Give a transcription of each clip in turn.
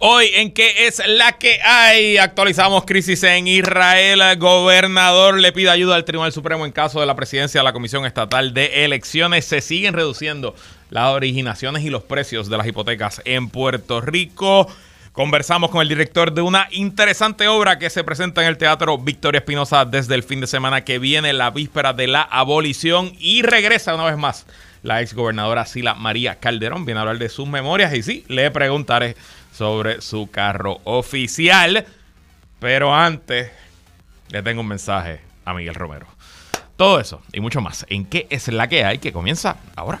Hoy en qué es la que hay, actualizamos crisis en Israel. El gobernador le pide ayuda al Tribunal Supremo en caso de la presidencia de la Comisión Estatal de Elecciones. Se siguen reduciendo las originaciones y los precios de las hipotecas en Puerto Rico. Conversamos con el director de una interesante obra que se presenta en el Teatro Victoria Espinosa desde el fin de semana que viene, la víspera de la abolición, y regresa una vez más la ex gobernadora Sila María Calderón. Viene a hablar de sus memorias y sí, le preguntaré sobre su carro oficial. Pero antes, le tengo un mensaje a Miguel Romero. Todo eso y mucho más en qué es la que hay que comienza ahora.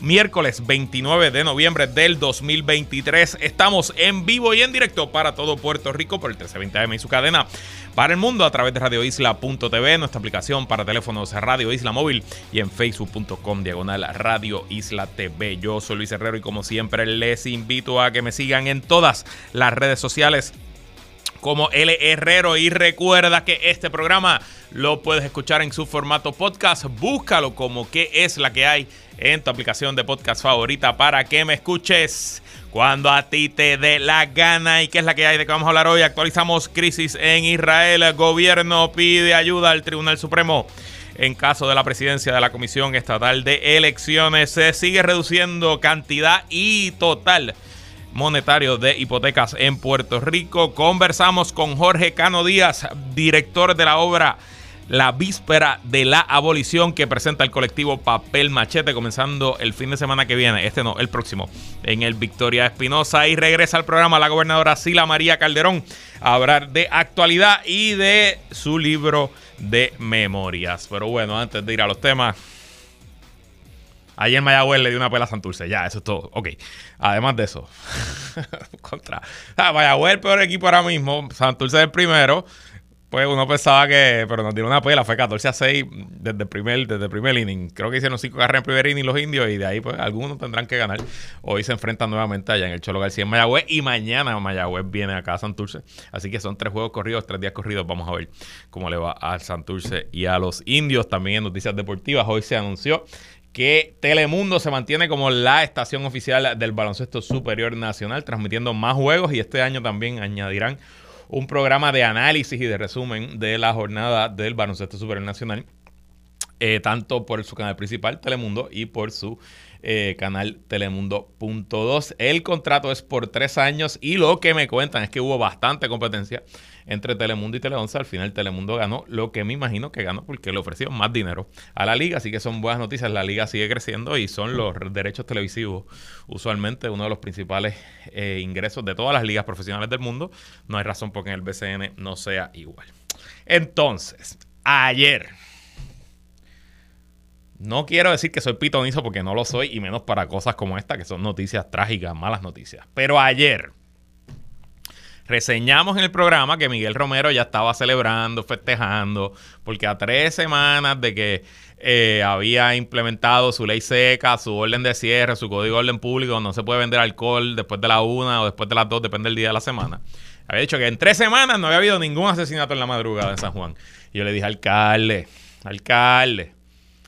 miércoles 29 de noviembre del 2023. Estamos en vivo y en directo para todo Puerto Rico por el 1320 AM y su cadena para el mundo a través de radioisla.tv, nuestra aplicación para teléfonos Radio Isla Móvil y en facebook.com diagonal Radio Isla TV. Yo soy Luis Herrero y como siempre les invito a que me sigan en todas las redes sociales como L Herrero y recuerda que este programa lo puedes escuchar en su formato podcast. Búscalo como que es la que hay en tu aplicación de podcast favorita para que me escuches cuando a ti te dé la gana. ¿Y qué es la que hay de que vamos a hablar hoy? Actualizamos crisis en Israel. El gobierno pide ayuda al Tribunal Supremo. En caso de la presidencia de la Comisión Estatal de Elecciones, se sigue reduciendo cantidad y total monetario de hipotecas en Puerto Rico. Conversamos con Jorge Cano Díaz, director de la obra la víspera de la abolición que presenta el colectivo Papel Machete, comenzando el fin de semana que viene, este no, el próximo, en el Victoria Espinosa. Y regresa al programa la gobernadora Sila María Calderón a hablar de actualidad y de su libro de memorias. Pero bueno, antes de ir a los temas. Ayer Mayagüez le dio una pela a Santurce. Ya, eso es todo. Ok. Además de eso. contra. Ah, Mayagüez el peor equipo ahora mismo. Santurce es el primero. Pues uno pensaba que, pero nos dieron una pela, fue 14 a 6 desde primer, desde el primer inning. Creo que hicieron 5 carreras en primer inning los indios y de ahí pues algunos tendrán que ganar. Hoy se enfrentan nuevamente allá en el Cholo García en Mayagüez y mañana Mayagüez viene acá a Santurce. Así que son tres juegos corridos, tres días corridos. Vamos a ver cómo le va al Santurce y a los indios. También en noticias deportivas hoy se anunció que Telemundo se mantiene como la estación oficial del baloncesto superior nacional, transmitiendo más juegos y este año también añadirán un programa de análisis y de resumen de la jornada del baloncesto superior nacional, eh, tanto por su canal principal, Telemundo, y por su eh, canal Telemundo.2. El contrato es por tres años y lo que me cuentan es que hubo bastante competencia entre Telemundo y Teleonce. Al final Telemundo ganó lo que me imagino que ganó porque le ofreció más dinero a la liga. Así que son buenas noticias. La liga sigue creciendo y son los derechos televisivos usualmente uno de los principales eh, ingresos de todas las ligas profesionales del mundo. No hay razón por que en el BCN no sea igual. Entonces, ayer no quiero decir que soy pitonizo porque no lo soy y menos para cosas como esta que son noticias trágicas, malas noticias. Pero ayer reseñamos en el programa que Miguel Romero ya estaba celebrando, festejando, porque a tres semanas de que eh, había implementado su ley seca, su orden de cierre, su código de orden público, no se puede vender alcohol después de la una o después de las dos, depende del día de la semana. Había dicho que en tres semanas no había habido ningún asesinato en la madrugada en San Juan. Y yo le dije, alcalde, alcalde,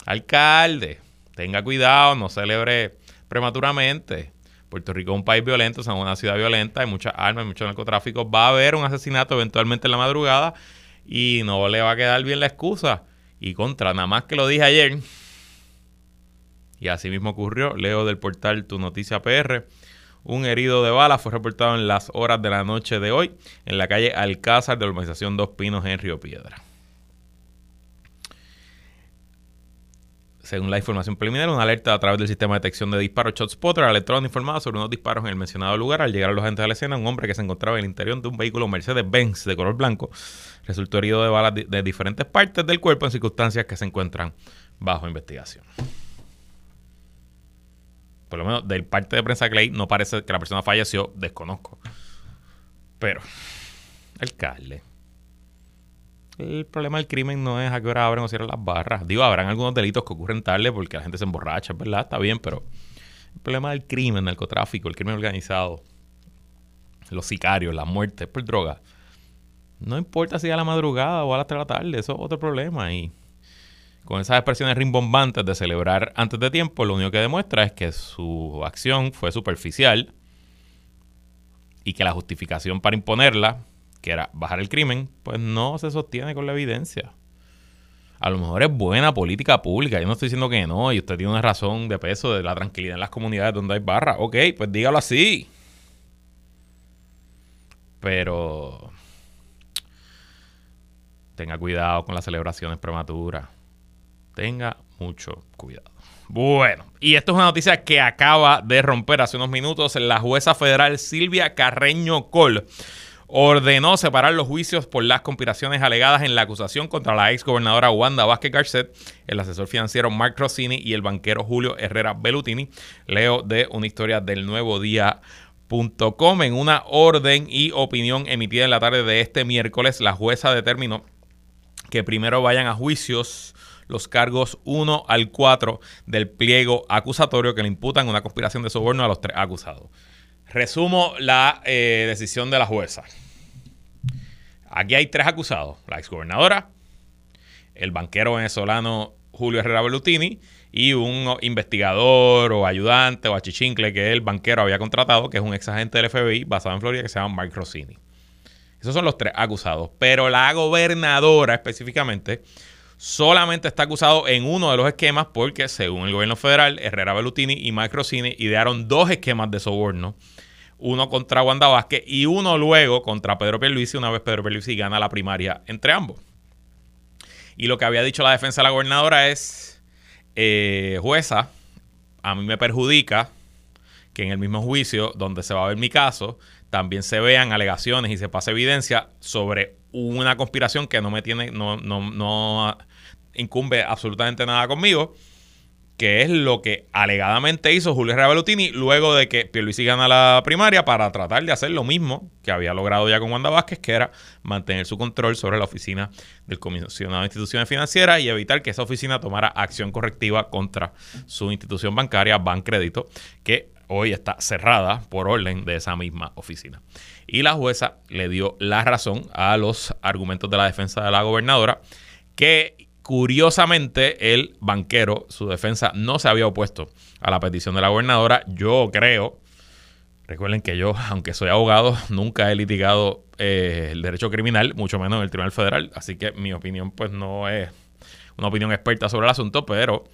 Alcalde, tenga cuidado, no celebre prematuramente. Puerto Rico es un país violento, es una ciudad violenta, hay muchas armas, hay mucho narcotráfico. Va a haber un asesinato eventualmente en la madrugada y no le va a quedar bien la excusa. Y contra, nada más que lo dije ayer, y así mismo ocurrió, leo del portal Tu Noticia PR. Un herido de bala fue reportado en las horas de la noche de hoy en la calle Alcázar de la urbanización Dos Pinos en Río Piedra. Según la información preliminar, una alerta a través del sistema de detección de disparos ShotSpotter alertó informado sobre unos disparos en el mencionado lugar. Al llegar a los agentes de la escena, un hombre que se encontraba en el interior de un vehículo Mercedes-Benz de color blanco resultó herido de balas de diferentes partes del cuerpo en circunstancias que se encuentran bajo investigación. Por lo menos del parte de prensa Clay no parece que la persona falleció, desconozco. Pero, alcalde. El problema del crimen no es a qué hora abren o cierran las barras. Digo, habrán algunos delitos que ocurren tarde porque la gente se emborracha, ¿verdad? Está bien, pero el problema del crimen, el narcotráfico, el crimen organizado, los sicarios, las muertes por droga, no importa si a la madrugada o a las 3 de la tarde, eso es otro problema. Y con esas expresiones rimbombantes de celebrar antes de tiempo, lo único que demuestra es que su acción fue superficial y que la justificación para imponerla, que era bajar el crimen, pues no se sostiene con la evidencia. A lo mejor es buena política pública, yo no estoy diciendo que no, y usted tiene una razón de peso de la tranquilidad en las comunidades donde hay barra. Ok, pues dígalo así. Pero tenga cuidado con las celebraciones prematuras. Tenga mucho cuidado. Bueno, y esto es una noticia que acaba de romper hace unos minutos. La jueza federal Silvia Carreño Col ordenó separar los juicios por las conspiraciones alegadas en la acusación contra la ex gobernadora Wanda Vázquez Garcet, el asesor financiero Mark Rossini y el banquero Julio Herrera Bellutini. Leo de una historia del nuevo día.com. En una orden y opinión emitida en la tarde de este miércoles, la jueza determinó que primero vayan a juicios los cargos 1 al 4 del pliego acusatorio que le imputan una conspiración de soborno a los tres acusados. Resumo la eh, decisión de la jueza. Aquí hay tres acusados, la exgobernadora, el banquero venezolano Julio Herrera Bellutini y un investigador o ayudante o achichincle que el banquero había contratado, que es un ex agente del FBI basado en Florida que se llama Mark Rossini. Esos son los tres acusados. Pero la gobernadora específicamente solamente está acusado en uno de los esquemas porque, según el gobierno federal, Herrera Bellutini y Mike Rossini idearon dos esquemas de soborno. Uno contra Wanda Vázquez y uno luego contra Pedro Pierluisi una vez Pedro Pierluisi gana la primaria entre ambos. Y lo que había dicho la defensa de la gobernadora es, eh, jueza, a mí me perjudica que en el mismo juicio donde se va a ver mi caso, también se vean alegaciones y se pase evidencia sobre una conspiración que no me tiene, no, no, no incumbe absolutamente nada conmigo, que es lo que alegadamente hizo Julio Revalutini luego de que Pierluisi gana la primaria para tratar de hacer lo mismo que había logrado ya con Wanda Vázquez, que era mantener su control sobre la oficina del comisionado de instituciones financieras y evitar que esa oficina tomara acción correctiva contra su institución bancaria, Bancrédito, que hoy está cerrada por orden de esa misma oficina. Y la jueza le dio la razón a los argumentos de la defensa de la gobernadora, que curiosamente el banquero, su defensa, no se había opuesto a la petición de la gobernadora. Yo creo, recuerden que yo, aunque soy abogado, nunca he litigado eh, el derecho criminal, mucho menos en el Tribunal Federal, así que mi opinión pues no es una opinión experta sobre el asunto, pero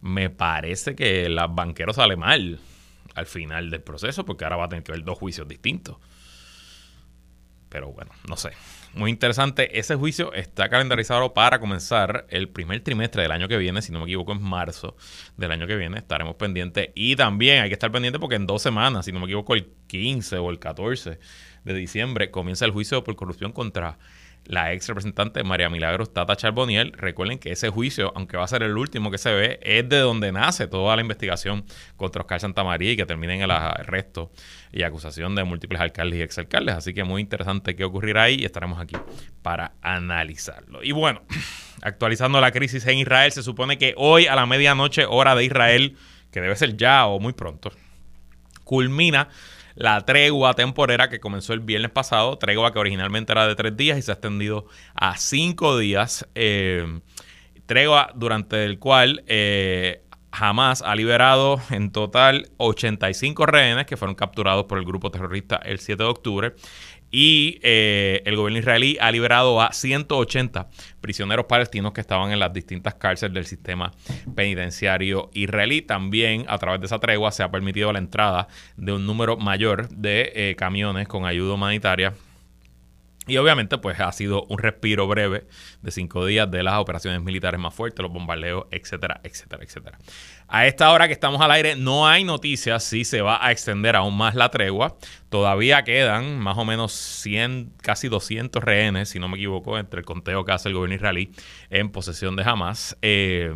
me parece que el banquero sale mal al final del proceso, porque ahora va a tener que ver dos juicios distintos. Pero bueno, no sé. Muy interesante. Ese juicio está calendarizado para comenzar el primer trimestre del año que viene, si no me equivoco, en marzo del año que viene. Estaremos pendientes. Y también hay que estar pendiente porque en dos semanas, si no me equivoco, el 15 o el 14 de diciembre comienza el juicio por corrupción contra la ex representante María Milagros Tata Charboniel. Recuerden que ese juicio, aunque va a ser el último que se ve, es de donde nace toda la investigación contra Oscar Santamaría y que termina en el arresto y acusación de múltiples alcaldes y exalcaldes. Así que muy interesante qué ocurrirá ahí y estaremos aquí para analizarlo. Y bueno, actualizando la crisis en Israel, se supone que hoy a la medianoche, hora de Israel, que debe ser ya o muy pronto, culmina la tregua temporera que comenzó el viernes pasado, tregua que originalmente era de tres días y se ha extendido a cinco días. Eh, tregua durante el cual eh, Hamas ha liberado en total 85 rehenes que fueron capturados por el grupo terrorista el 7 de octubre y eh, el gobierno israelí ha liberado a 180 prisioneros palestinos que estaban en las distintas cárceles del sistema penitenciario israelí. También a través de esa tregua se ha permitido la entrada de un número mayor de eh, camiones con ayuda humanitaria y obviamente, pues ha sido un respiro breve de cinco días de las operaciones militares más fuertes, los bombardeos, etcétera, etcétera, etcétera. A esta hora que estamos al aire, no hay noticias si se va a extender aún más la tregua. Todavía quedan más o menos 100, casi 200 rehenes, si no me equivoco, entre el conteo que hace el gobierno israelí en posesión de Hamas. Eh,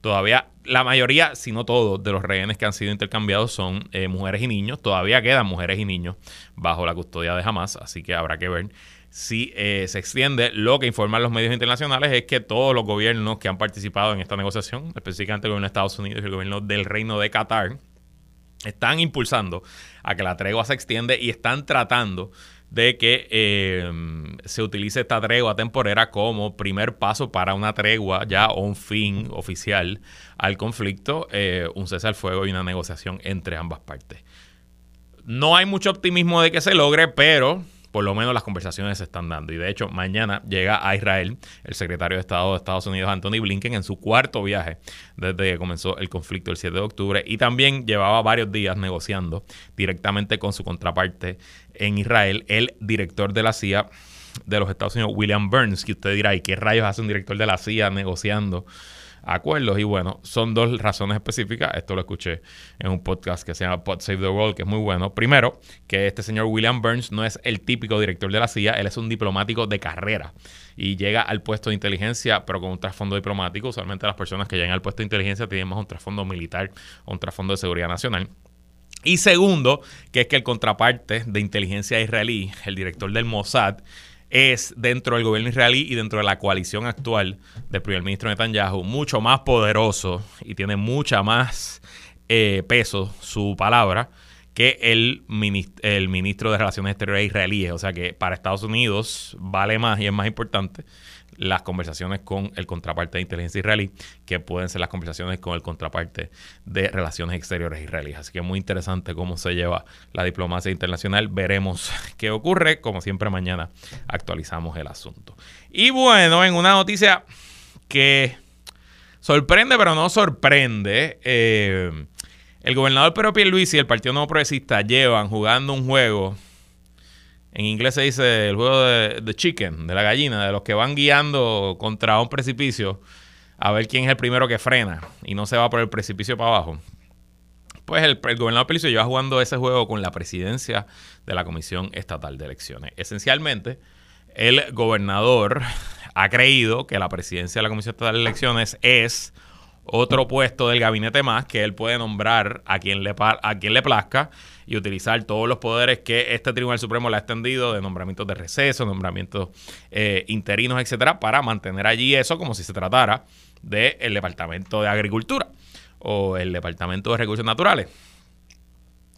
todavía la mayoría, si no todos, de los rehenes que han sido intercambiados son eh, mujeres y niños. Todavía quedan mujeres y niños bajo la custodia de Hamas, así que habrá que ver si eh, se extiende. Lo que informan los medios internacionales es que todos los gobiernos que han participado en esta negociación, específicamente el gobierno de Estados Unidos y el gobierno del Reino de Qatar, están impulsando a que la tregua se extiende y están tratando de que eh, se utilice esta tregua temporera como primer paso para una tregua ya o un fin oficial al conflicto, eh, un cese al fuego y una negociación entre ambas partes. No hay mucho optimismo de que se logre, pero por lo menos las conversaciones se están dando. Y de hecho, mañana llega a Israel el secretario de Estado de Estados Unidos, Anthony Blinken, en su cuarto viaje desde que comenzó el conflicto el 7 de octubre. Y también llevaba varios días negociando directamente con su contraparte en Israel, el director de la CIA de los Estados Unidos, William Burns, que usted dirá, ¿y qué rayos hace un director de la CIA negociando? Acuerdos. Y bueno, son dos razones específicas. Esto lo escuché en un podcast que se llama Pod Save the World, que es muy bueno. Primero, que este señor William Burns no es el típico director de la CIA, él es un diplomático de carrera y llega al puesto de inteligencia, pero con un trasfondo diplomático. Usualmente las personas que llegan al puesto de inteligencia tienen más un trasfondo militar o un trasfondo de seguridad nacional. Y segundo, que es que el contraparte de inteligencia israelí, el director del Mossad, es dentro del gobierno israelí y dentro de la coalición actual del primer ministro Netanyahu mucho más poderoso y tiene mucha más eh, peso su palabra que el, el ministro de Relaciones Exteriores israelíes. O sea que para Estados Unidos vale más y es más importante las conversaciones con el contraparte de inteligencia israelí, que pueden ser las conversaciones con el contraparte de relaciones exteriores israelíes. Así que muy interesante cómo se lleva la diplomacia internacional. Veremos qué ocurre. Como siempre, mañana actualizamos el asunto. Y bueno, en una noticia que sorprende, pero no sorprende. Eh, el gobernador Pedro Pierluisi y el Partido Nuevo Progresista llevan jugando un juego en inglés se dice el juego de, chicken, de la gallina, de los que van guiando contra un precipicio a ver quién es el primero que frena y no se va por el precipicio para abajo. Pues el, gobernador Pelicio lleva jugando ese juego con la presidencia de la Comisión Estatal de Elecciones. Esencialmente, el gobernador ha creído que la presidencia de la Comisión Estatal de Elecciones es otro puesto del gabinete más que él puede nombrar a quien le, a quien le plazca y utilizar todos los poderes que este Tribunal Supremo le ha extendido de nombramientos de receso, nombramientos eh, interinos, etcétera, para mantener allí eso como si se tratara del Departamento de Agricultura o el Departamento de Recursos Naturales.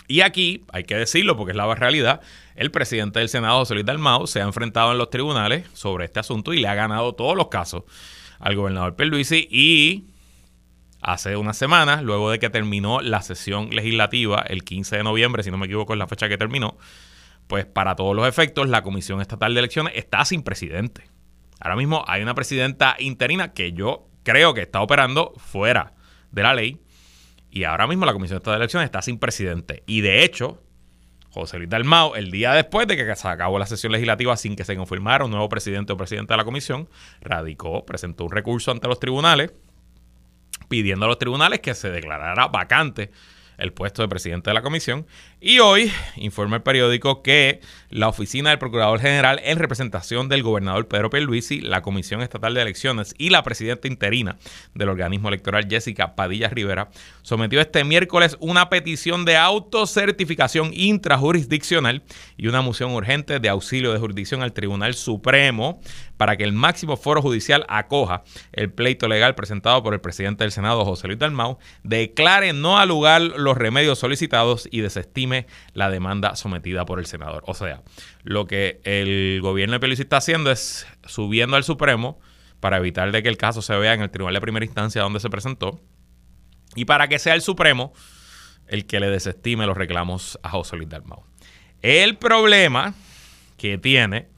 Y aquí, hay que decirlo porque es la realidad, el presidente del Senado, José Luis Dalmau, se ha enfrentado en los tribunales sobre este asunto y le ha ganado todos los casos al gobernador Pierluisi y hace unas semanas, luego de que terminó la sesión legislativa el 15 de noviembre, si no me equivoco es la fecha que terminó, pues para todos los efectos la Comisión Estatal de Elecciones está sin presidente. Ahora mismo hay una presidenta interina que yo creo que está operando fuera de la ley y ahora mismo la Comisión Estatal de Elecciones está sin presidente. Y de hecho, José Luis Dalmau, el día después de que se acabó la sesión legislativa sin que se confirmara un nuevo presidente o presidenta de la comisión, radicó, presentó un recurso ante los tribunales pidiendo a los tribunales que se declarara vacante el puesto de presidente de la comisión. Y hoy informa el periódico que la oficina del Procurador General en representación del gobernador Pedro Pierluisi, la Comisión Estatal de Elecciones y la presidenta interina del organismo electoral Jessica Padilla Rivera sometió este miércoles una petición de autocertificación intrajurisdiccional y una moción urgente de auxilio de jurisdicción al Tribunal Supremo para que el máximo foro judicial acoja el pleito legal presentado por el presidente del Senado, José Luis Dalmau, declare no al lugar los remedios solicitados y desestime la demanda sometida por el senador. O sea, lo que el gobierno de Pelosi está haciendo es subiendo al Supremo para evitar de que el caso se vea en el tribunal de primera instancia donde se presentó y para que sea el Supremo el que le desestime los reclamos a José Luis Dalmau. El problema que tiene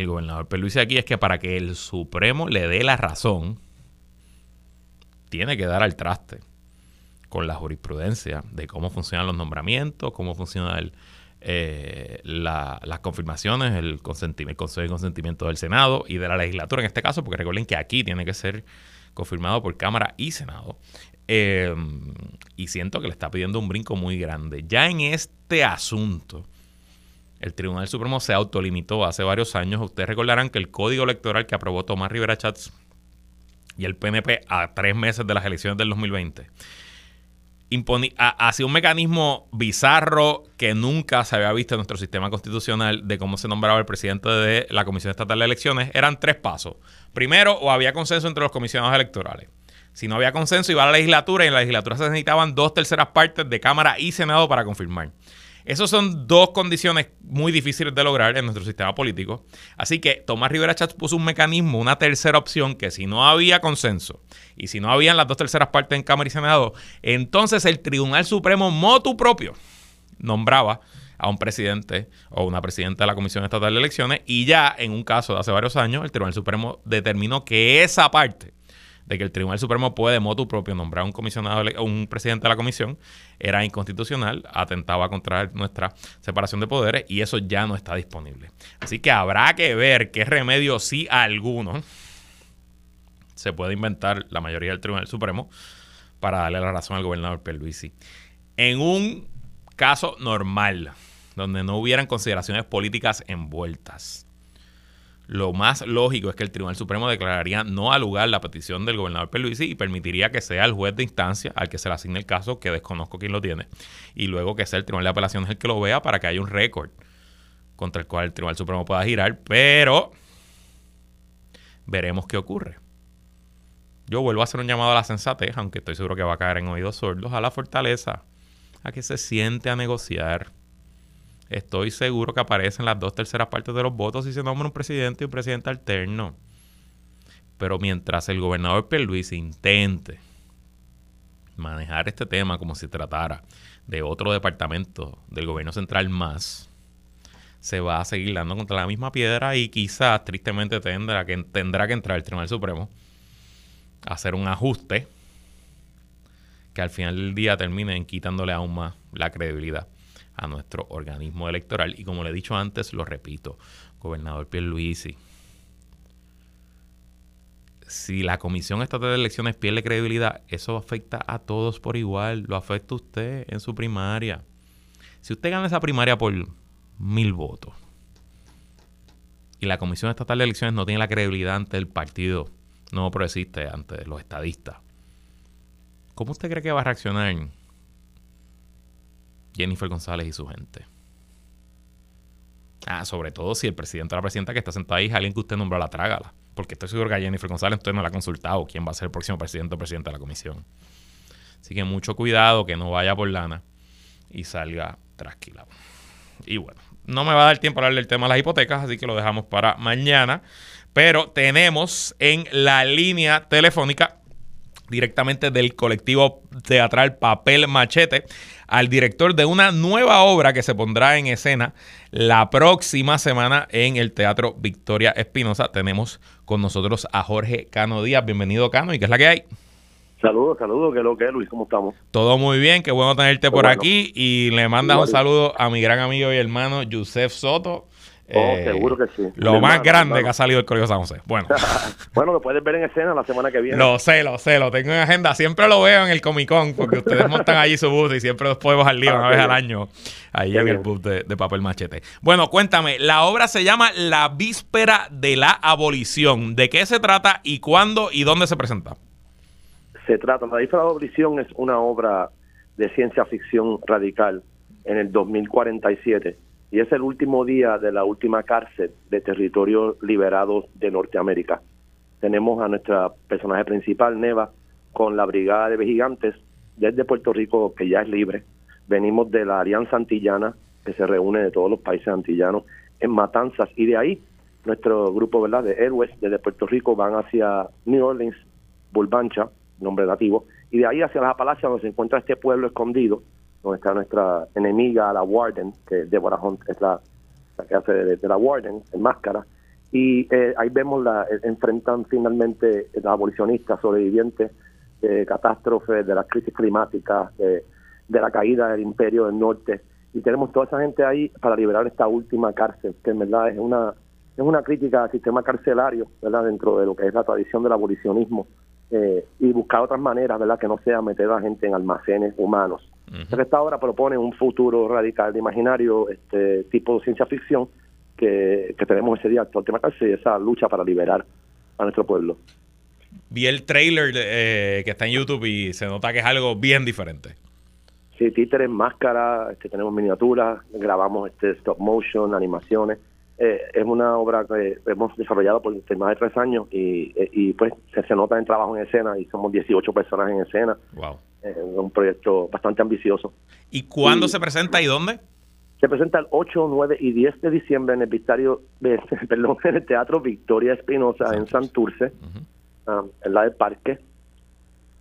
el gobernador Peluisi aquí es que para que el Supremo le dé la razón, tiene que dar al traste con la jurisprudencia de cómo funcionan los nombramientos, cómo funciona eh, las confirmaciones, el, consentimiento, el consejo de consentimiento del Senado y de la legislatura en este caso, porque recuerden que aquí tiene que ser confirmado por Cámara y Senado. Eh, y siento que le está pidiendo un brinco muy grande. Ya en este asunto, el Tribunal Supremo se autolimitó hace varios años. Ustedes recordarán que el código electoral que aprobó Tomás Rivera Chats y el PNP a tres meses de las elecciones del 2020 hacía un mecanismo bizarro que nunca se había visto en nuestro sistema constitucional de cómo se nombraba el presidente de la Comisión Estatal de Elecciones. Eran tres pasos. Primero, o había consenso entre los comisionados electorales. Si no había consenso, iba a la legislatura y en la legislatura se necesitaban dos terceras partes de Cámara y Senado para confirmar. Esas son dos condiciones muy difíciles de lograr en nuestro sistema político. Así que Tomás Rivera Chats puso un mecanismo, una tercera opción, que si no había consenso y si no habían las dos terceras partes en Cámara y Senado, entonces el Tribunal Supremo, motu propio, nombraba a un presidente o una presidenta de la Comisión Estatal de Elecciones y ya en un caso de hace varios años el Tribunal Supremo determinó que esa parte de que el Tribunal Supremo puede, motu propio, nombrar un comisionado, un presidente de la comisión, era inconstitucional, atentaba contra nuestra separación de poderes y eso ya no está disponible. Así que habrá que ver qué remedio, si alguno, se puede inventar la mayoría del Tribunal Supremo para darle la razón al gobernador Pierluisi. En un caso normal, donde no hubieran consideraciones políticas envueltas, lo más lógico es que el Tribunal Supremo declararía no al lugar la petición del gobernador Pierluisi y permitiría que sea el juez de instancia al que se le asigne el caso, que desconozco quién lo tiene, y luego que sea el Tribunal de Apelaciones el que lo vea para que haya un récord contra el cual el Tribunal Supremo pueda girar, pero veremos qué ocurre. Yo vuelvo a hacer un llamado a la sensatez, aunque estoy seguro que va a caer en oídos sordos, a la fortaleza, a que se siente a negociar estoy seguro que aparecen las dos terceras partes de los votos si se nombra un presidente y un presidente alterno. Pero mientras el gobernador Luis intente manejar este tema como si tratara de otro departamento del gobierno central más, se va a seguir dando contra la misma piedra y quizás tristemente tendrá que, tendrá que entrar el Tribunal Supremo a hacer un ajuste que al final del día termine quitándole aún más la credibilidad a nuestro organismo electoral. Y como le he dicho antes, lo repito, gobernador Pierluisi, si la Comisión Estatal de Elecciones pierde credibilidad, eso afecta a todos por igual, lo afecta a usted en su primaria. Si usted gana esa primaria por mil votos y la Comisión Estatal de Elecciones no tiene la credibilidad ante el partido no progresista, ante los estadistas, ¿cómo usted cree que va a reaccionar Jennifer González y su gente. Ah, sobre todo si el presidente o la presidenta que está sentada ahí es alguien que usted nombró a la trágala. Porque estoy seguro que Jennifer González usted no la ha consultado quién va a ser el próximo presidente o presidenta de la comisión. Así que mucho cuidado que no vaya por lana y salga tranquila. Y bueno, no me va a dar tiempo a hablar del tema de las hipotecas, así que lo dejamos para mañana. Pero tenemos en la línea telefónica directamente del colectivo teatral Papel Machete al director de una nueva obra que se pondrá en escena la próxima semana en el Teatro Victoria Espinosa. Tenemos con nosotros a Jorge Cano Díaz. Bienvenido, Cano. ¿Y qué es la que hay? Saludos, saludos, ¿qué es lo que es, Luis? ¿Cómo estamos? Todo muy bien, qué bueno tenerte por aquí. Y le mandas un saludo a mi gran amigo y hermano Yusef Soto, Oh, eh, seguro que sí. Lo más grande que ha salido del Colegio San José. Bueno. bueno, lo puedes ver en escena la semana que viene. Lo sé, lo sé, lo tengo en agenda. Siempre lo veo en el Comic Con, porque ustedes montan allí su bus y siempre los podemos al ah, una vez al año, ahí en el bus de, de, papel machete. Bueno, cuéntame, la obra se llama La Víspera de la Abolición. ¿De qué se trata y cuándo y dónde se presenta? Se trata, La Víspera de la Abolición es una obra de ciencia ficción radical en el 2047 y es el último día de la última cárcel de territorios liberados de Norteamérica. Tenemos a nuestra personaje principal, Neva, con la Brigada de Gigantes desde Puerto Rico, que ya es libre. Venimos de la Alianza Antillana, que se reúne de todos los países antillanos en Matanzas, y de ahí nuestro grupo ¿verdad? de héroes desde Puerto Rico van hacia New Orleans, Bulbancha, nombre nativo, y de ahí hacia las Apalaches, donde se encuentra este pueblo escondido, donde está nuestra enemiga, la Warden, que Deborah Hunt es la, que hace de, la Warden, en máscara. Y eh, ahí vemos, la eh, enfrentan finalmente los abolicionistas sobrevivientes de catástrofes, de las crisis climáticas, de, la caída del imperio del norte. Y tenemos toda esa gente ahí para liberar esta última cárcel, que en verdad es una, es una crítica al sistema carcelario, dentro de lo que es la tradición del abolicionismo eh, y buscar otras maneras, ¿verdad? Que no sea meter a la gente en almacenes humanos. esta obra propone un futuro radical de imaginario, este tipo de ciencia ficción que, tenemos ese día, el tema cárcel y esa lucha para liberar a nuestro pueblo. Vi el trailer eh, que está en YouTube y se nota que es algo bien diferente. Sí, títeres, máscaras, este, tenemos miniaturas, grabamos este stop motion, animaciones. Eh, es una obra que hemos desarrollado por más de tres años y, eh, y pues se, se, nota en trabajo en escena y somos 18 personas en escena. Wow. es un proyecto bastante ambicioso. ¿Y cuándo se presenta y dónde? Se presenta el 8, 9 y 10 de diciembre en el, Victorio, perdón, en el Teatro Victoria Espinosa en Santurce, ah, en la del Parque.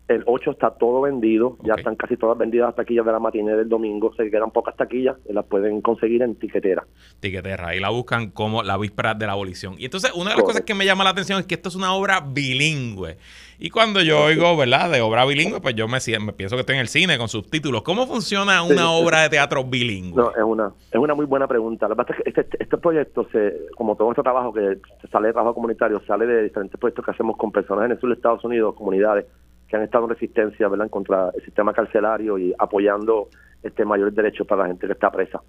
El 8 está todo vendido, ya están casi todas vendidas las taquillas de la matinée del domingo, se quedan pocas taquillas y las pueden conseguir en tiquetera. Tiquetera, ahí la buscan como la víspera de la abolición. Y entonces, una de las cosas que me llama la atención es que esto es una obra bilingüe. Y cuando yo oigo, ¿verdad?, de obra bilingüe, pues yo me, me pienso que estoy en el cine con subtítulos. ¿Cómo funciona una obra de teatro bilingüe? No, es una, es una muy buena pregunta. La verdad es que este, este proyecto, se, como todo nuestro trabajo que sale de trabajo comunitario, sale de diferentes proyectos que hacemos con personas en el sur de Estados Unidos, comunidades que han estado en resistencia ¿verdad? contra el sistema carcelario y apoyando este mayores derechos para la gente que está presa.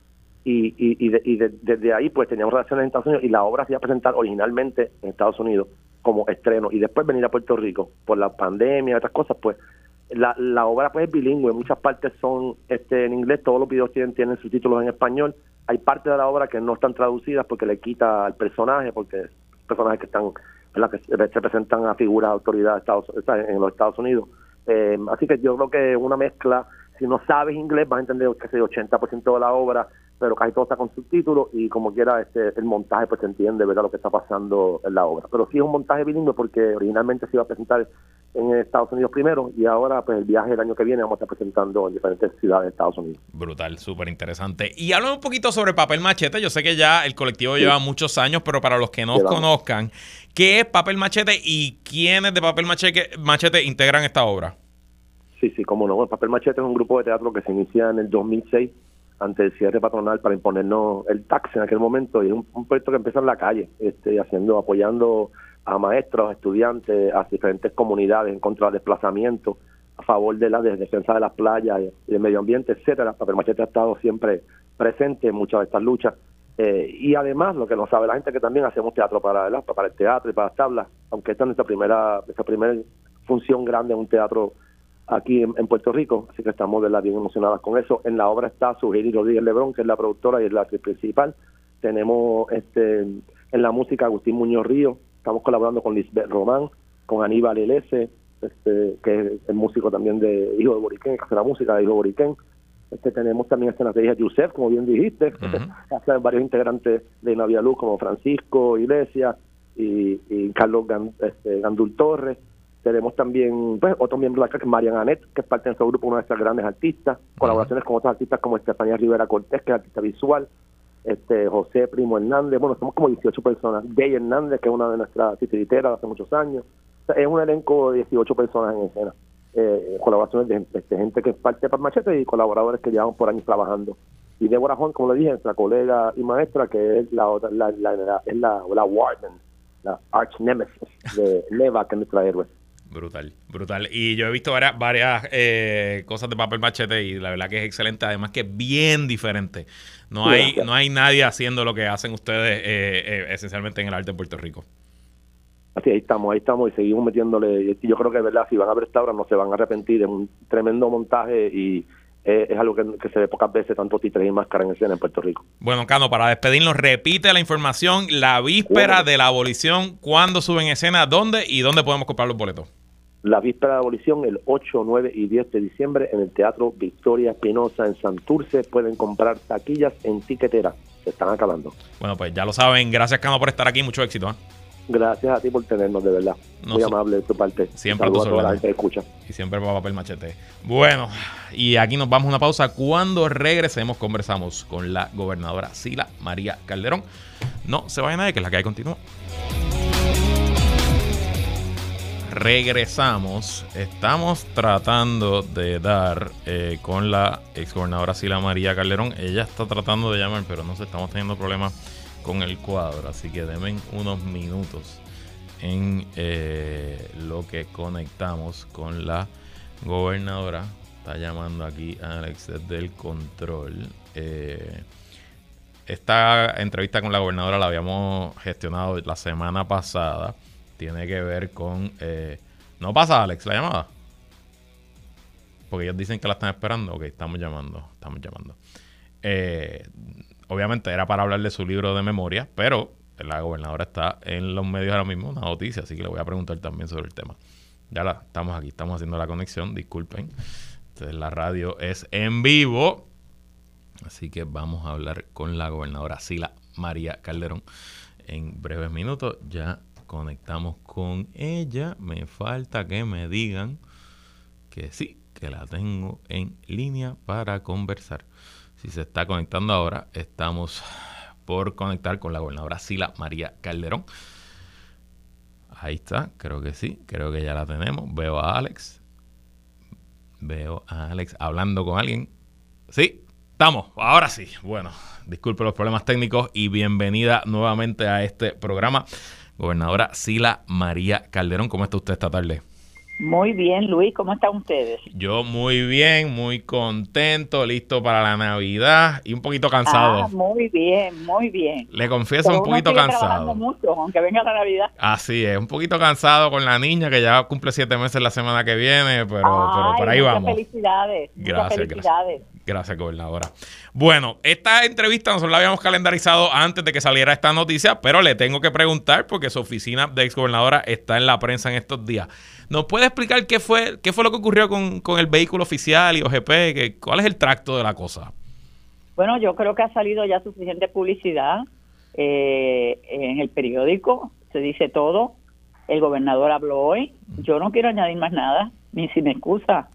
Y, y, y, desde ahí pues teníamos relaciones en Estados Unidos y la obra se iba a presentar originalmente en Estados Unidos como estreno y después venir a Puerto Rico por la pandemia y otras cosas pues la, la obra pues es bilingüe, muchas partes son este en inglés, todos los videos tienen, tienen subtítulos en español, hay partes de la obra que no están traducidas porque le quita al personaje, porque personajes que están en las que representan a figuras de autoridad Estados, en los Estados Unidos. Eh, así que yo creo que una mezcla, si no sabes inglés vas a entender que ese 80% de la obra, pero casi todo está con subtítulos y como quiera este, el montaje pues se entiende verdad lo que está pasando en la obra. Pero sí es un montaje bilingüe porque originalmente se iba a presentar en Estados Unidos primero y ahora pues el viaje del año que viene vamos a estar presentando en diferentes ciudades de Estados Unidos. Brutal, súper interesante. Y háblame un poquito sobre Papel Machete. Yo sé que ya el colectivo lleva muchos años, pero para los que no conozcan, ¿qué es Papel Machete y quiénes de Papel Machete, Machete integran esta obra? Sí, sí, cómo no. Papel Machete es un grupo de teatro que se inicia en el 2006 ante el cierre patronal para imponernos el tax en aquel momento y es un, proyecto que empieza en la calle, este, haciendo, apoyando a maestros, a estudiantes, a diferentes comunidades en contra del desplazamiento, a favor de la defensa de las playas y del medio ambiente, etcétera. Papel Machete ha estado siempre presente en muchas de estas luchas. Eh, y además, lo que no sabe la gente que también hacemos teatro para, para el teatro y para las tablas, aunque esta es nuestra primera, nuestra primera función grande en un teatro aquí en, Puerto Rico, así que estamos la bien emocionadas con eso. En la obra está Sugiri Rodríguez Lebrón, que es la productora y es la actriz principal. Tenemos este en la música Agustín Muñoz Río, estamos colaborando con Lisbeth Román, con Aníbal Elese, este, que es el músico también de Hijo de Boriquén, que hace la música de Hijo de Boriquén. Este, tenemos también esta de Yusef, como bien dijiste, varios integrantes de Navia Luz, como Francisco Iglesias y, Carlos este, Gandul Torres. Tenemos también pues, otro miembro de acá, que es Marian Anet, que es parte de nuestro grupo, una de nuestras grandes artistas. Colaboraciones con otros artistas como Estefanía Rivera Cortés, que es artista visual este José Primo Hernández, bueno, somos como 18 personas. Gay Hernández, que es una de nuestras titiriteras hace muchos años. es un elenco de 18 personas en escena. Eh, colaboraciones de, gente que es parte de Machete y colaboradores que llevamos por años trabajando. Y Débora Juan, como le dije, nuestra colega y maestra, que es la otra, la, la, la, la Warden, la Arch Nemesis de Neva, que es nuestra héroe. Brutal, brutal. Y yo he visto varias, varias eh, cosas de papel machete y la verdad que es excelente. Además que es bien diferente. No hay, no hay nadie haciendo lo que hacen ustedes eh, eh, esencialmente en el arte de Puerto Rico. Así, ahí estamos, ahí estamos y seguimos metiéndole. Yo creo que verdad, si van a ver esta obra no se van a arrepentir. Es un tremendo montaje y es, algo que, se ve pocas veces, tanto títeres y máscaras en escena en Puerto Rico. Bueno, Cano, para despedirnos, repite la información, la víspera de la abolición, cuándo suben escena, dónde y dónde podemos comprar los boletos la víspera de abolición, el 8, 9 y 10 de diciembre, en el Teatro Victoria Espinosa en Santurce. Pueden comprar taquillas en tiquetera. Se están acabando. Bueno, pues ya lo saben. Gracias, Cano, por estar aquí. Mucho éxito. ¿eh? Gracias a ti por tenernos, de verdad. Muy amable de tu parte. Siempre a toda la gente escucha. Y siempre va papel machete. Bueno, y aquí nos vamos a una pausa. Cuando regresemos, conversamos con la gobernadora Sila María Calderón. No se vayan nadie, que es la que hay continúa regresamos. Estamos tratando de dar eh, con la ex gobernadora Sila María Calderón. Ella está tratando de llamar, pero no sé, estamos teniendo problemas con el cuadro. Así que denme unos minutos en eh, lo que conectamos con la gobernadora. Está llamando aquí a Alex desde el control. Eh, esta entrevista con la gobernadora la habíamos gestionado la semana pasada. Tiene que ver con... Eh, ¿No pasa, Alex, la llamada? Porque ellos dicen que la están esperando. Ok, estamos llamando. Estamos llamando. Obviamente era para hablar de su libro de memoria, pero la gobernadora está en los medios ahora mismo, una noticia, así que le voy a preguntar también sobre el tema. Ya la, estamos aquí, estamos haciendo la conexión, disculpen. Entonces, la radio es en vivo. Así que vamos a hablar con la gobernadora Sila María Calderón en breves minutos. Ya conectamos con ella. Me falta que me digan que sí, que la tengo en línea para conversar. Si se está conectando ahora, estamos por conectar con la gobernadora Sila María Calderón. Ahí está, creo que sí, creo que ya la tenemos. Veo a Alex. Veo a Alex hablando con alguien. Sí, estamos, ahora sí. Bueno, disculpe los problemas técnicos y bienvenida nuevamente a este programa. Gobernadora Sila María Calderón, ¿cómo está usted esta tarde? Muy bien, Luis, ¿cómo están ustedes? Yo muy bien, muy contento, listo para la Navidad y un poquito cansado. Ah, muy bien, muy bien. Le confieso un poquito cansado. mucho, aunque venga la Navidad. Así es, un poquito cansado con la niña que ya cumple siete meses la semana que viene, pero, pero por ahí vamos. Felicidades. Gracias, felicidades. gracias. Gracias, gobernadora. Bueno, esta entrevista nosotros la habíamos calendarizado antes de que saliera esta noticia, pero le tengo que preguntar porque su oficina de exgobernadora está en la prensa en estos días. ¿Nos puede explicar qué fue, qué fue lo que ocurrió con, el vehículo oficial y OGP? Que, ¿Cuál es el tracto de la cosa? Bueno, yo creo que ha salido ya suficiente publicidad eh, en el periódico, se dice todo. El gobernador habló hoy. Yo no quiero añadir más nada, ni si me excusa,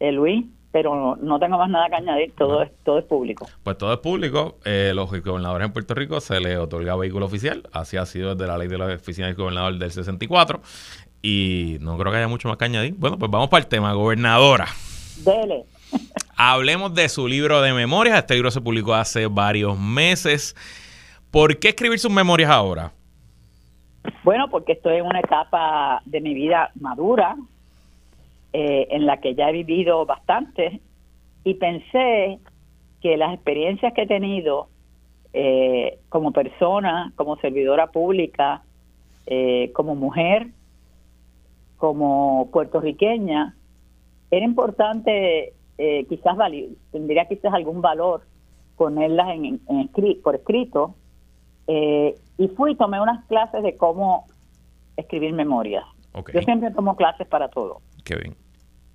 eh, Luis pero no tengo más nada que añadir, todo, es, todo es público. Pues todo es público. Eh, los gobernadores en Puerto Rico se les otorga vehículo oficial, así ha sido desde la ley de la oficina del gobernador del 64, y no creo que haya mucho más que añadir. Bueno, pues vamos para el tema, gobernadora. Dele. Hablemos de su libro de memorias. Este libro se publicó hace varios meses. ¿Por qué escribir sus memorias ahora? Bueno, porque estoy en una etapa de mi vida madura, eh, en la que ya he vivido bastante y pensé que las experiencias que he tenido eh, como persona, como servidora pública, eh, como mujer, como puertorriqueña, era importante, quizás tendría quizás algún valor ponerlas en, por escrito. y fui, tomé unas clases de cómo escribir memorias. Yo siempre tomo clases para todo. Qué bien.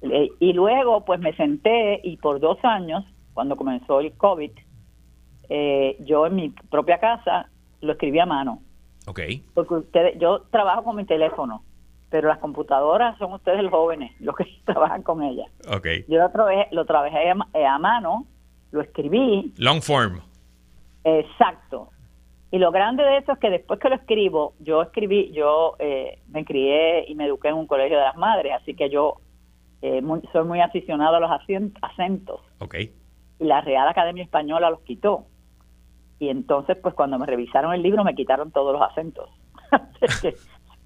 Eh, y luego, pues me senté y por dos años, cuando comenzó el COVID, eh, yo en mi propia casa lo escribí a mano. Ok. Porque ustedes, yo trabajo con mi teléfono, pero las computadoras son ustedes los jóvenes los que trabajan con ellas. Ok. Yo lo trabajé, lo trabajé a, eh, a mano, lo escribí. Long form. Exacto. Y lo grande de eso es que después que lo escribo, yo escribí, yo me crié y me eduqué en un colegio de las madres, así que yo eh, soy muy aficionado a los acentos. Okay. Y la Real Academia Española los quitó. Y entonces, pues cuando me revisaron el libro, me quitaron todos los acentos.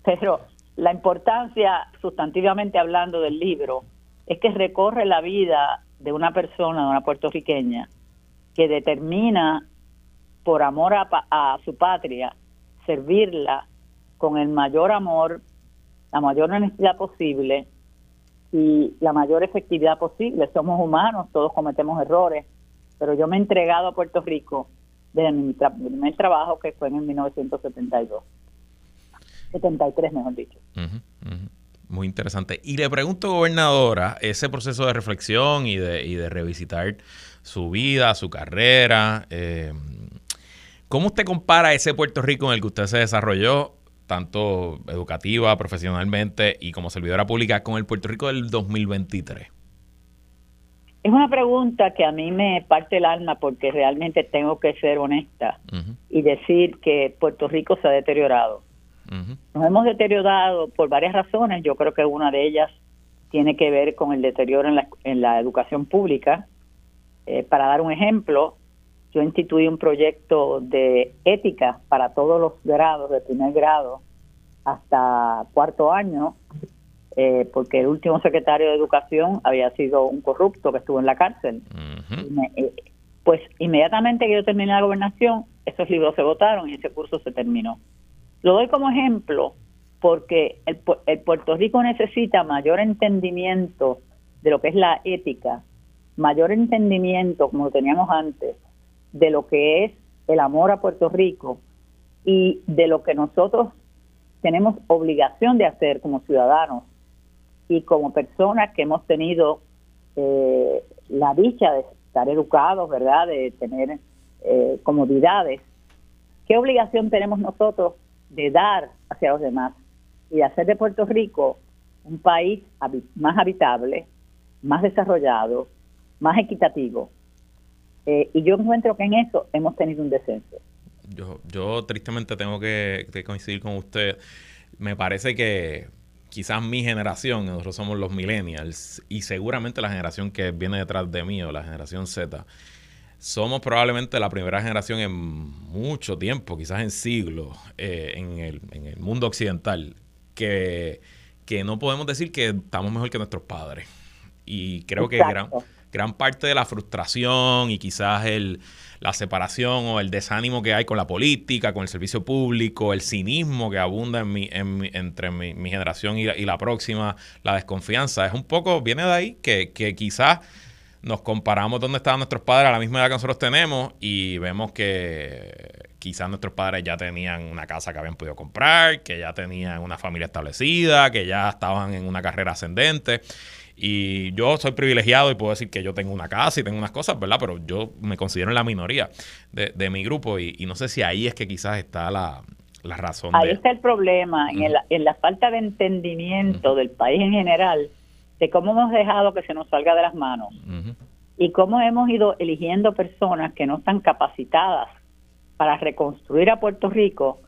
Pero la importancia, sustantivamente hablando del libro, es que recorre la vida de una persona, de una puertorriqueña, que determina, por amor a, a su patria, servirla con el mayor amor, la mayor honestidad posible, y la mayor efectividad posible. Somos humanos, todos cometemos errores, pero yo me he entregado a Puerto Rico desde mi primer trabajo que fue en 1972. 73, mejor dicho. Muy interesante. Y le pregunto, gobernadora, ese proceso de reflexión y de, y de revisitar su vida, su carrera, eh, ¿cómo usted compara ese Puerto Rico en el que usted se desarrolló tanto educativa, profesionalmente y como servidora pública con el Puerto Rico del 2023? Es una pregunta que a mí me parte el alma porque realmente tengo que ser honesta y decir que Puerto Rico se ha deteriorado. Nos hemos deteriorado por varias razones. Yo creo que una de ellas tiene que ver con el deterioro en la, en la educación pública. Eh, para dar un ejemplo, yo instituí un proyecto de ética para todos los grados, de primer grado, hasta cuarto año, eh, porque el último secretario de Educación había sido un corrupto que estuvo en la cárcel. Eh, pues inmediatamente que yo terminé la gobernación, esos libros se votaron y ese curso se terminó. Lo doy como ejemplo porque el, el Puerto Rico necesita mayor entendimiento de lo que es la ética, mayor entendimiento, como lo teníamos antes, de lo que es el amor a Puerto Rico y de lo que nosotros tenemos obligación de hacer como ciudadanos y como personas que hemos tenido eh, la dicha de estar educados, ¿verdad? De tener eh, comodidades. ¿Qué obligación tenemos nosotros de dar hacia los demás y hacer de Puerto Rico un país más habitable, más desarrollado, más equitativo? Eh, y yo encuentro que en eso hemos tenido un descenso. Yo, yo tristemente tengo que coincidir con usted. Me parece que quizás mi generación, nosotros somos los millennials, y seguramente la generación que viene detrás de mí, o la generación Z, somos probablemente la primera generación en mucho tiempo, quizás en siglos, eh, en, el, en, el, mundo occidental, que, que, no podemos decir que estamos mejor que nuestros padres. Y creo que gran, gran parte de la frustración y quizás el, la separación o el desánimo que hay con la política, con el servicio público, el cinismo que abunda en mi, entre mi, generación y la, próxima, la desconfianza, es un poco, viene de ahí que, que quizás nos comparamos donde estaban nuestros padres a la misma edad que nosotros tenemos y vemos que quizás nuestros padres ya tenían una casa que habían podido comprar, que ya tenían una familia establecida, que ya estaban en una carrera ascendente. Y yo soy privilegiado y puedo decir que yo tengo una casa y tengo unas cosas, ¿verdad? Pero yo me considero en la minoría de, mi grupo y, no sé si ahí es que quizás está la, razón. Ahí está el problema, en, la falta de entendimiento del país en general, de cómo hemos dejado que se nos salga de las manos y cómo hemos ido eligiendo personas que no están capacitadas para reconstruir a Puerto Rico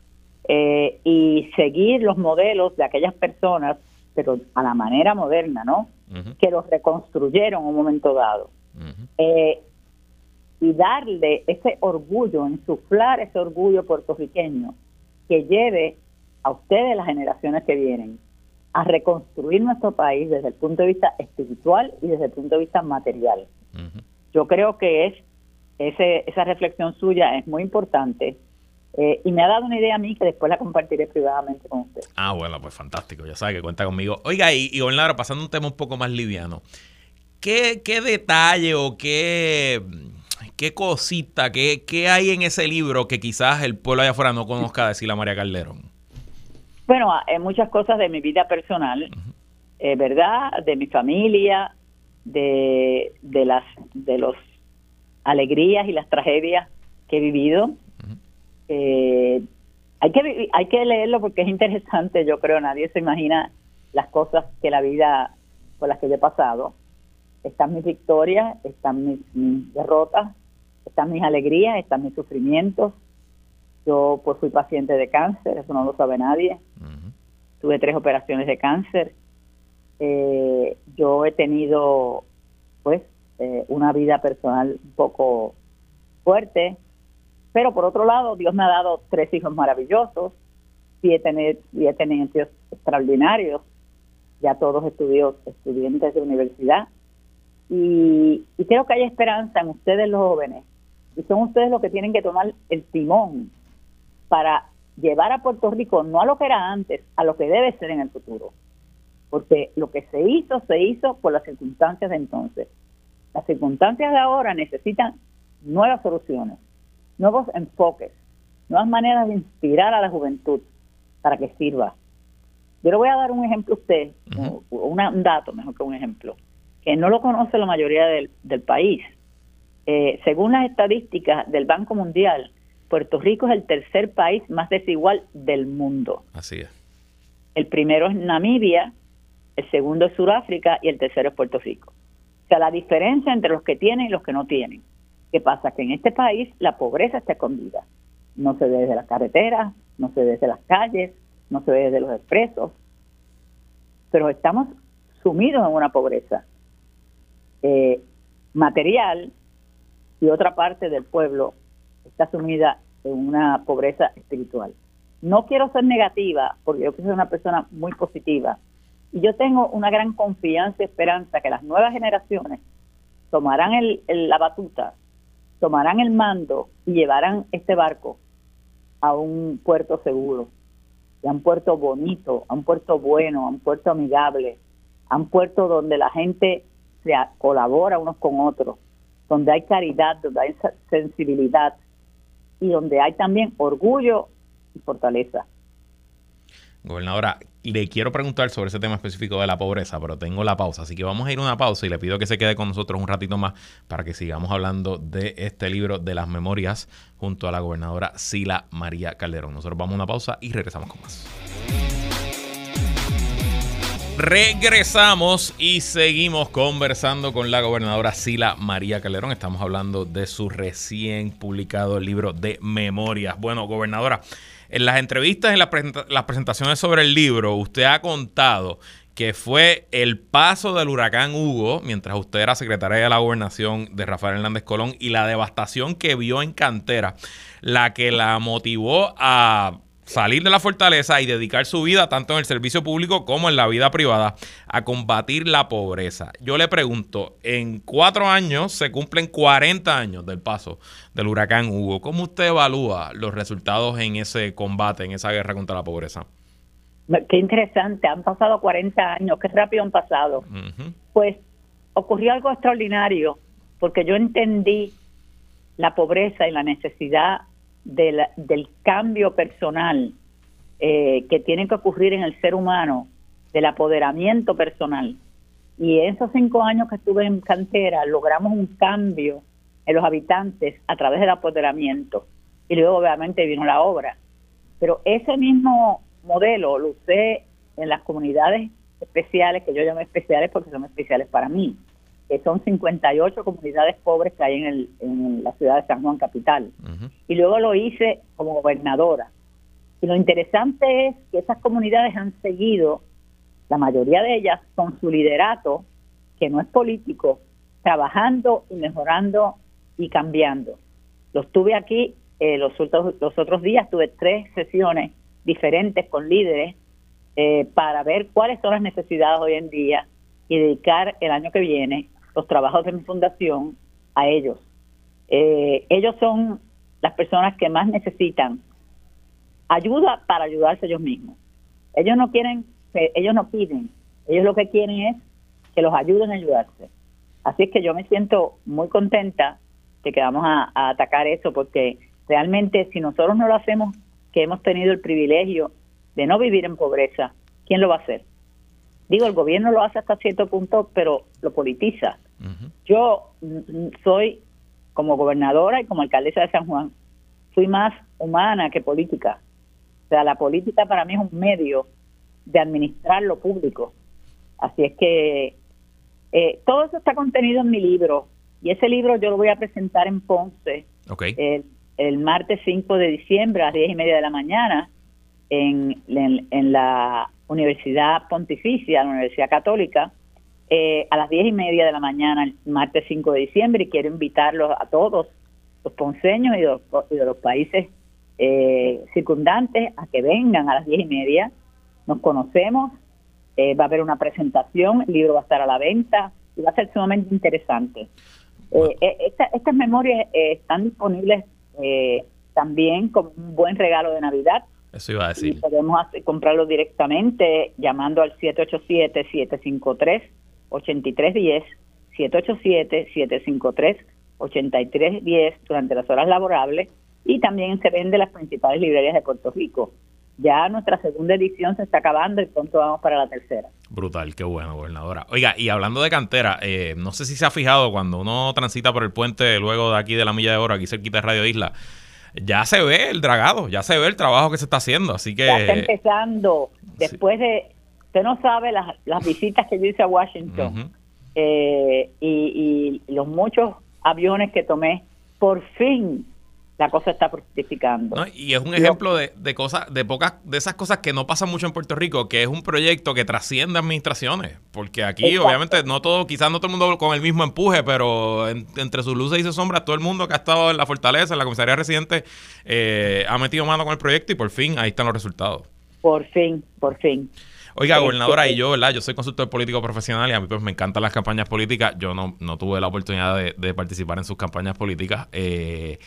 eh, y seguir los modelos de aquellas personas, pero a la manera moderna, ¿no? que los reconstruyeron en un momento dado. Eh, y darle ese orgullo, insuflar ese orgullo puertorriqueño que lleve a ustedes, las generaciones que vienen, a reconstruir nuestro país desde el punto de vista espiritual y desde el punto de vista material. Yo creo que es ese, esa reflexión suya es muy importante eh, y me ha dado una idea a mí que después la compartiré privadamente con usted. Ah, bueno, pues fantástico. Ya sabe que cuenta conmigo. Oiga, y, y pasando a un tema un poco más liviano. ¿Qué, qué detalle o qué, qué cosita, qué, qué, hay en ese libro que quizás el pueblo allá afuera no conozca de la María Calderón? Bueno, hay ah, muchas cosas de mi vida personal, eh, ¿verdad? De mi familia, de, de las de los alegrías y las tragedias que he vivido eh, hay que hay que leerlo porque es interesante, yo creo, nadie se imagina las cosas que la vida por las que yo he pasado. Están mis victorias, están mis, derrotas, están mis alegrías, están mis sufrimientos. Yo pues fui paciente de cáncer, eso no lo sabe nadie. Tuve tres operaciones de cáncer. Eh, yo he tenido pues eh, una vida personal un poco fuerte, pero por otro lado, Dios me ha dado tres hijos maravillosos, siete, siete nietos extraordinarios, ya todos estudios, estudiantes de universidad. Y, y creo que hay esperanza en ustedes los jóvenes. Y son ustedes los que tienen que tomar el timón para llevar a Puerto Rico no a lo que era antes, a lo que debe ser en el futuro. Porque lo que se hizo, se hizo por las circunstancias de entonces. Las circunstancias de ahora necesitan nuevas soluciones nuevos enfoques, nuevas maneras de inspirar a la juventud para que sirva. Yo le voy a dar un ejemplo a usted, un dato mejor que un ejemplo, que no lo conoce la mayoría del, país. Eh, según las estadísticas del Banco Mundial, Puerto Rico es el tercer país más desigual del mundo. Así es. El primero es Namibia, el segundo es Sudáfrica y el tercero es Puerto Rico. O sea, la diferencia entre los que tienen y los que no tienen. ¿Qué pasa? Que en este país la pobreza está escondida. No se ve desde las carreteras, no se ve desde las calles, no se ve desde los expresos, pero estamos sumidos en una pobreza eh, material y otra parte del pueblo está sumida en una pobreza espiritual. no quiero ser negativa, porque yo soy una persona muy positiva, y yo tengo una gran confianza y esperanza que las nuevas generaciones tomarán el, la batuta, tomarán el mando y llevarán este barco a un puerto seguro, a un puerto bonito, a un puerto bueno, a un puerto amigable, a un puerto donde la gente se colabora unos con otros, donde hay caridad, donde hay sensibilidad y donde hay también orgullo y fortaleza. Gobernadora, le quiero preguntar sobre ese tema específico de la pobreza, pero tengo la pausa, así que vamos a ir a una pausa y le pido que se quede con nosotros un ratito más para que sigamos hablando de este libro de las memorias junto a la gobernadora Sila María Calderón. Nosotros vamos a una pausa y regresamos con más. Regresamos y seguimos conversando con la gobernadora Sila María Calderón. Estamos hablando de su recién publicado libro de memorias. Bueno, gobernadora, en las entrevistas, en las presentaciones sobre el libro, usted ha contado que fue el paso del huracán Hugo, mientras usted era secretaria de la gobernación de Rafael Hernández Colón, y la devastación que vio en Cantera, la que la motivó a salir de la fortaleza y dedicar su vida, tanto en el servicio público como en la vida privada, a combatir la pobreza. Yo le pregunto, en cuatro años se cumplen 40 años del paso del huracán Hugo. ¿Cómo usted evalúa los resultados en ese combate, en esa guerra contra la pobreza? Qué interesante, han pasado 40 años, qué rápido han pasado. Pues ocurrió algo extraordinario, porque yo entendí la pobreza y la necesidad del, cambio personal eh, que tiene que ocurrir en el ser humano, del apoderamiento personal. Y esos cinco años que estuve en cantera logramos un cambio en los habitantes a través del apoderamiento. Y luego obviamente vino la obra. Pero ese mismo modelo lo usé en las comunidades especiales, que yo llamo especiales porque son especiales para mí que son 58 comunidades pobres que hay en, el, en la ciudad de San Juan Capital. Y luego lo hice como gobernadora. Y lo interesante es que esas comunidades han seguido, la mayoría de ellas, con su liderato, que no es político, trabajando y mejorando y cambiando. Los tuve aquí eh, los, otros, los otros días, tuve tres sesiones diferentes con líderes eh, para ver cuáles son las necesidades hoy en día y dedicar el año que viene los trabajos de mi fundación a ellos. Eh, ellos son las personas que más necesitan ayuda para ayudarse ellos mismos. Ellos no quieren, ellos no piden, ellos lo que quieren es que los ayuden a ayudarse. Así es que yo me siento muy contenta de que vamos a, a atacar eso porque realmente si nosotros no lo hacemos, que hemos tenido el privilegio de no vivir en pobreza, ¿quién lo va a hacer? Digo, el gobierno lo hace hasta cierto punto, pero lo politiza. Yo mm, soy, como gobernadora y como alcaldesa de San Juan, fui más humana que política. O sea, la política para mí es un medio de administrar lo público. Así es que eh, todo eso está contenido en mi libro y ese libro yo lo voy a presentar en Ponce el, martes 5 de diciembre a las 10 y media de la mañana en, en la Universidad Pontificia, la Universidad Católica, eh, a las diez y media de la mañana, el martes 5 de diciembre, y quiero invitarlos a todos los ponceños y de los, países eh, circundantes a que vengan a las diez y media. Nos conocemos, eh, va a haber una presentación, el libro va a estar a la venta y va a ser sumamente interesante. estas memorias están disponibles también como un buen regalo de Navidad. Eso iba a decir. Y podemos comprarlo directamente llamando al 787-753. 8310 787-753-8310 durante las horas laborables y también se vende en las principales librerías de Puerto Rico. Ya nuestra segunda edición se está acabando y pronto vamos para la tercera. Brutal, qué bueno, gobernadora. Oiga, y hablando de cantera, eh, no sé si se ha fijado cuando uno transita por el puente luego de aquí de la Milla de Oro, aquí cerquita de Radio Isla, ya se ve el dragado, ya se ve el trabajo que se está haciendo, así que... Ya está empezando. Después de Usted no sabe las, las visitas que yo hice a Washington eh, y, los muchos aviones que tomé. Por fin la cosa está fructificando. y es un ejemplo de, de, cosas, de pocas, de esas cosas que no pasan mucho en Puerto Rico, que es un proyecto que trasciende administraciones. Porque aquí, obviamente, no todo, quizás no todo el mundo con el mismo empuje, pero entre sus luces y sus sombras, todo el mundo que ha estado en la fortaleza, en la comisaría residente, eh, ha metido mano con el proyecto y por fin ahí están los resultados. Por fin, por fin. Oiga, este, gobernadora, y yo, ¿verdad? Yo soy consultor político profesional y a mí pues me encantan las campañas políticas. Yo no, no tuve la oportunidad de, de participar en sus campañas políticas. Eh,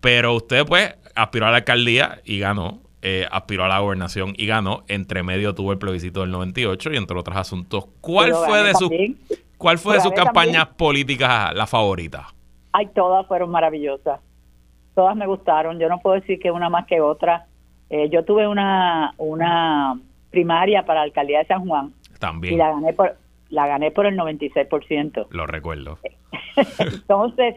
pero usted, pues, aspiró a la alcaldía y ganó. Eh, aspiró a la gobernación y ganó. Entre medio tuvo el plebiscito del 98 y entre otros asuntos. ¿Cuál fue de sus cuál fue de sus campañas políticas la favorita? Ay, todas fueron maravillosas. Todas me gustaron. Yo no puedo decir que una más que otra. Eh, yo tuve una una primaria para la alcaldía de San Juan. También. Y la gané por la gané por el 96%. Lo recuerdo. Entonces,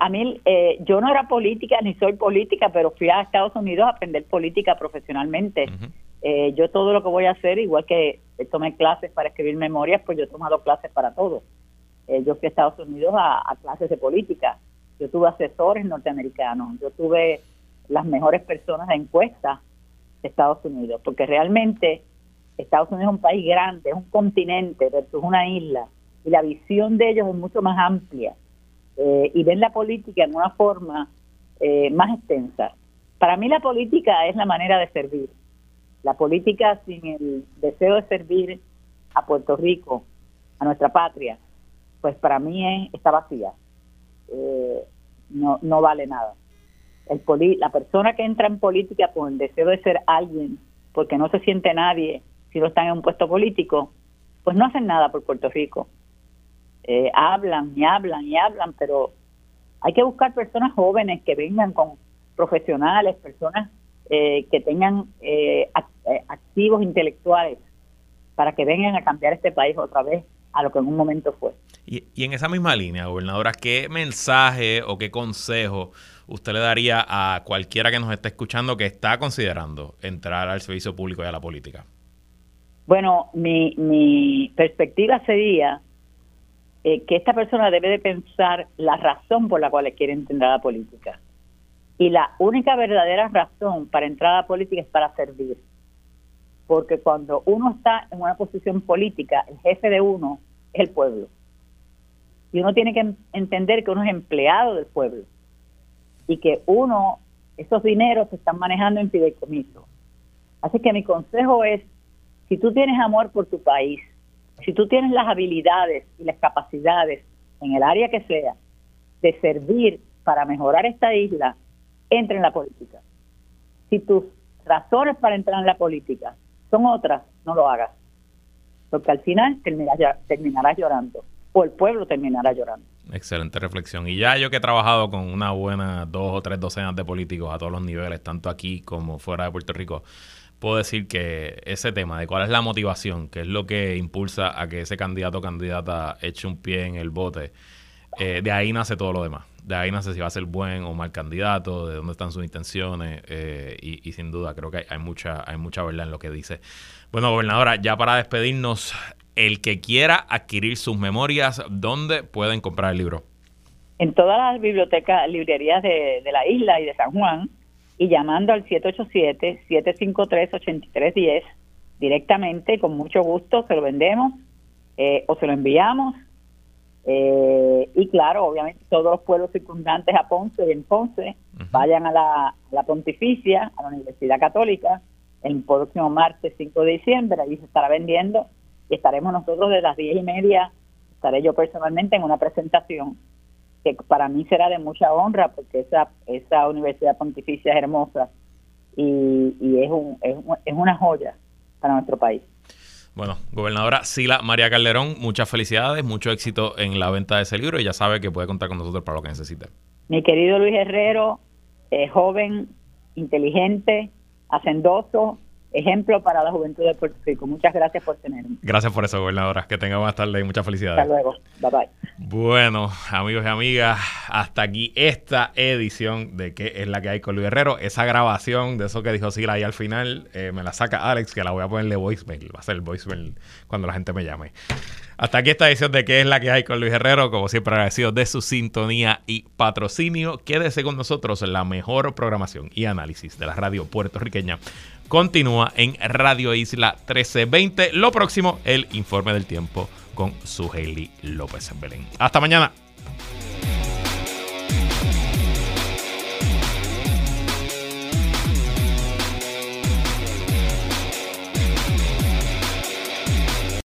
a mí, eh, yo no era política ni soy política, pero fui a Estados Unidos a aprender política profesionalmente. Eh, yo todo lo que voy a hacer, igual que tomé clases para escribir memorias, pues yo he tomado clases para todo. Eh, yo fui a Estados Unidos a, clases de política. Yo tuve asesores norteamericanos. Yo tuve las mejores personas de encuesta de Estados Unidos, porque realmente Estados Unidos es un país grande, es un continente versus una isla, y la visión de ellos es mucho más amplia eh, y ven la política en una forma eh, más extensa. Para mí la política es la manera de servir. La política sin el deseo de servir a Puerto Rico, a nuestra patria, pues para mí está vacía. Eh, no, no vale nada. La persona que entra en política con el deseo de ser alguien, porque no se siente nadie si no están en un puesto político, pues no hacen nada por Puerto Rico. Eh, hablan y hablan y hablan, pero hay que buscar personas jóvenes que vengan con profesionales, personas eh, que tengan eh, activos intelectuales para que vengan a cambiar este país otra vez a lo que en un momento fue. Y, y en esa misma línea, gobernadora, ¿qué mensaje o qué consejo usted le daría a cualquiera que nos esté escuchando que está considerando entrar al servicio público y a la política? Bueno, mi, mi perspectiva sería eh, que esta persona debe de pensar la razón por la cual quiere entrar a la política. Y la única verdadera razón para entrar a la política es para servir. Porque cuando uno está en una posición política, el jefe de uno es el pueblo. Y uno tiene que entender que uno es empleado del pueblo. Y que uno, esos dineros se están manejando en fideicomiso. Así que mi consejo es, si tú tienes amor por tu país, si tú tienes las habilidades y las capacidades en el área que sea de servir para mejorar esta isla, entra en la política. Si tus razones para entrar en la política son otras, no lo hagas. Porque al final terminarás, terminarás llorando o el pueblo terminará llorando. Excelente reflexión. Y ya yo que he trabajado con una buena dos o tres docenas de políticos a todos los niveles, tanto aquí como fuera de Puerto Rico, puedo decir que ese tema de cuál es la motivación, qué es lo que impulsa a que ese candidato o candidata eche un pie en el bote, eh, de ahí nace todo lo demás. De ahí nace si va a ser buen o mal candidato, de dónde están sus intenciones eh, y, sin duda creo que hay, mucha, hay mucha verdad en lo que dice. Bueno, gobernadora, ya para despedirnos, el que quiera adquirir sus memorias, ¿dónde pueden comprar el libro? En todas las bibliotecas, librerías de la isla y de San Juan, y llamando al 787-753-8310 directamente, con mucho gusto se lo vendemos eh, o se lo enviamos. Eh, y claro, obviamente todos los pueblos circundantes a Ponce y en Ponce vayan a la, Pontificia, a la Universidad Católica, el próximo martes 5 de diciembre, ahí se estará vendiendo y estaremos nosotros de las 10 y media, estaré yo personalmente en una presentación que para mí será de mucha honra porque esa, esa universidad pontificia es hermosa y, y es, un, es, es una joya para nuestro país. Bueno, gobernadora Sila María Calderón, muchas felicidades, mucho éxito en la venta de ese libro y ya sabe que puede contar con nosotros para lo que necesite. Mi querido Luis Herrero, eh, joven, inteligente, hacendoso, ejemplo para la juventud de Puerto Rico. Muchas gracias por tenerme. Gracias por eso, gobernadora. Que tenga buenas tardes y muchas felicidades. Hasta luego. Bye bye. Bueno, amigos y amigas, hasta aquí esta edición de ¿Qué es la que hay con Luis Herrero? Esa grabación de eso que dijo Sila ahí al final, eh, me la saca Alex, que la voy a ponerle voicemail. Va a ser el voicemail cuando la gente me llame. Hasta aquí esta edición de ¿Qué es la que hay con Luis Herrero? Como siempre agradecido de su sintonía y patrocinio. Quédese con nosotros la mejor programación y análisis de la radio puertorriqueña. Continúa en Radio Isla 1320. Lo próximo, el informe del tiempo con su Hailey López Belén. Hasta mañana.